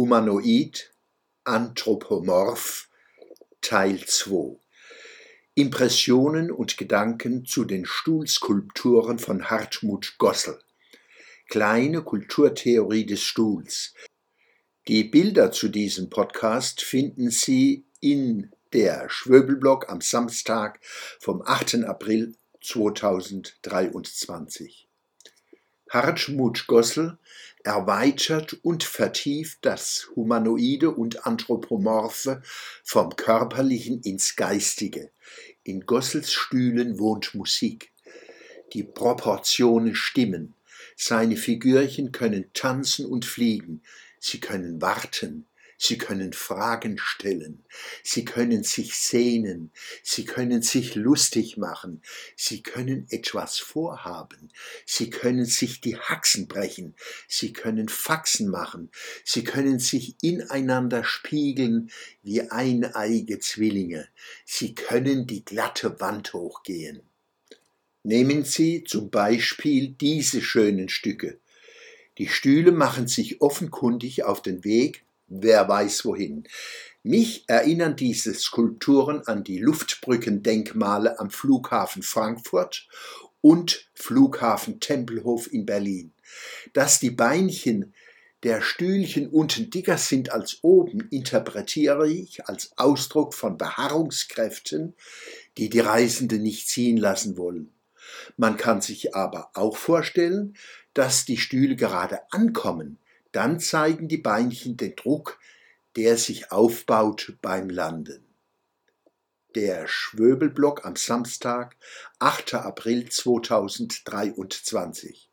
Humanoid, Anthropomorph Teil 2 Impressionen und Gedanken zu den Stuhlskulpturen von Hartmut Gossel. Kleine Kulturtheorie des Stuhls. Die Bilder zu diesem Podcast finden Sie in der Schwöbelblog am Samstag vom 8. April 2023 Hartmut Gossel erweitert und vertieft das Humanoide und Anthropomorphe vom Körperlichen ins Geistige. In Gossels Stühlen wohnt Musik. Die Proportionen stimmen. Seine Figürchen können tanzen und fliegen. Sie können warten. Sie können Fragen stellen, Sie können sich sehnen, Sie können sich lustig machen, Sie können etwas vorhaben, Sie können sich die Haxen brechen, Sie können Faxen machen, Sie können sich ineinander spiegeln wie eineige Zwillinge, Sie können die glatte Wand hochgehen. Nehmen Sie zum Beispiel diese schönen Stücke. Die Stühle machen sich offenkundig auf den Weg wer weiß wohin. Mich erinnern diese Skulpturen an die Luftbrückendenkmale am Flughafen Frankfurt und Flughafen Tempelhof in Berlin. Dass die Beinchen der Stühlchen unten dicker sind als oben, interpretiere ich als Ausdruck von Beharrungskräften, die die Reisenden nicht ziehen lassen wollen. Man kann sich aber auch vorstellen, dass die Stühle gerade ankommen, dann zeigen die Beinchen den Druck, der sich aufbaut beim Landen. Der Schwöbelblock am Samstag, 8. April 2023.